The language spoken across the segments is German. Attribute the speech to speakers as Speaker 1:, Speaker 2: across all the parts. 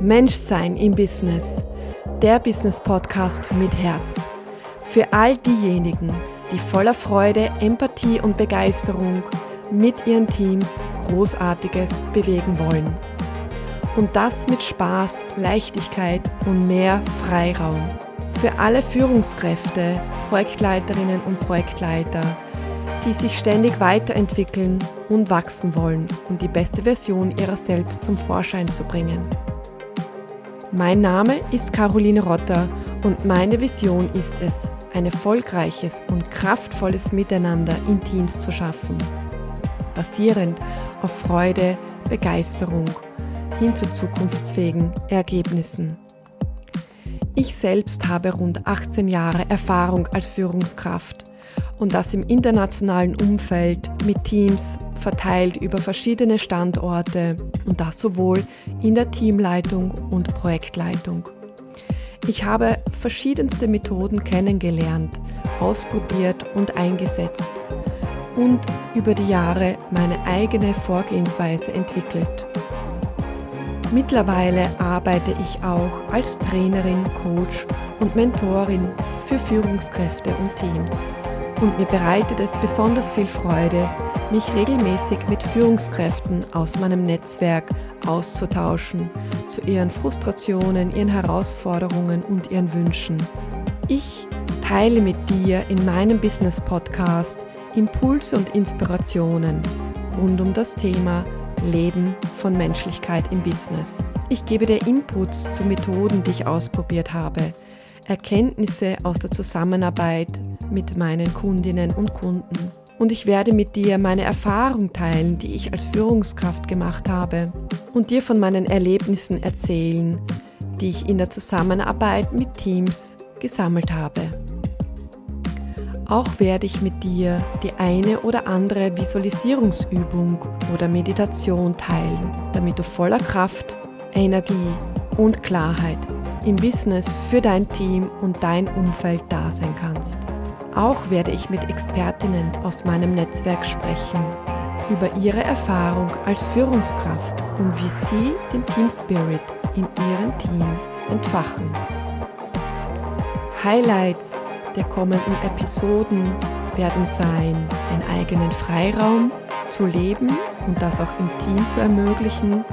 Speaker 1: Menschsein im Business, der Business Podcast mit Herz. Für all diejenigen, die voller Freude, Empathie und Begeisterung mit ihren Teams Großartiges bewegen wollen. Und das mit Spaß, Leichtigkeit und mehr Freiraum. Für alle Führungskräfte, Projektleiterinnen und Projektleiter, die sich ständig weiterentwickeln und wachsen wollen, um die beste Version ihrer selbst zum Vorschein zu bringen. Mein Name ist Caroline Rotter und meine Vision ist es, ein erfolgreiches und kraftvolles Miteinander in Teams zu schaffen, basierend auf Freude, Begeisterung hin zu zukunftsfähigen Ergebnissen. Ich selbst habe rund 18 Jahre Erfahrung als Führungskraft und das im internationalen Umfeld mit Teams verteilt über verschiedene Standorte und das sowohl in der Teamleitung und Projektleitung. Ich habe verschiedenste Methoden kennengelernt, ausprobiert und eingesetzt und über die Jahre meine eigene Vorgehensweise entwickelt. Mittlerweile arbeite ich auch als Trainerin, Coach und Mentorin für Führungskräfte und Teams und mir bereitet es besonders viel Freude, mich regelmäßig mit Führungskräften aus meinem Netzwerk auszutauschen zu ihren Frustrationen, ihren Herausforderungen und ihren Wünschen. Ich teile mit dir in meinem Business Podcast Impulse und Inspirationen rund um das Thema Leben von Menschlichkeit im Business. Ich gebe dir Inputs zu Methoden, die ich ausprobiert habe, Erkenntnisse aus der Zusammenarbeit mit meinen Kundinnen und Kunden. Und ich werde mit dir meine Erfahrung teilen, die ich als Führungskraft gemacht habe und dir von meinen Erlebnissen erzählen, die ich in der Zusammenarbeit mit Teams gesammelt habe. Auch werde ich mit dir die eine oder andere Visualisierungsübung oder Meditation teilen, damit du voller Kraft, Energie und Klarheit im Business für dein Team und dein Umfeld da sein kannst. Auch werde ich mit Expertinnen aus meinem Netzwerk sprechen über ihre Erfahrung als Führungskraft und wie sie den Team Spirit in ihrem Team entfachen. Highlights der kommenden Episoden werden sein, den eigenen Freiraum zu leben und das auch im Team zu ermöglichen,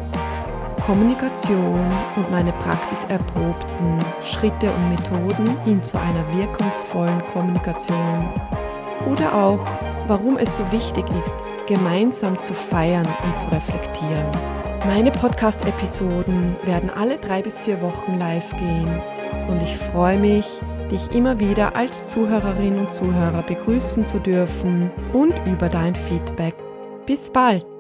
Speaker 1: Kommunikation und meine praxiserprobten Schritte und Methoden hin zu einer wirkungsvollen Kommunikation. Oder auch, warum es so wichtig ist, gemeinsam zu feiern und zu reflektieren. Meine Podcast-Episoden werden alle drei bis vier Wochen live gehen und ich freue mich, dich immer wieder als Zuhörerin und Zuhörer begrüßen zu dürfen und über dein Feedback. Bis bald!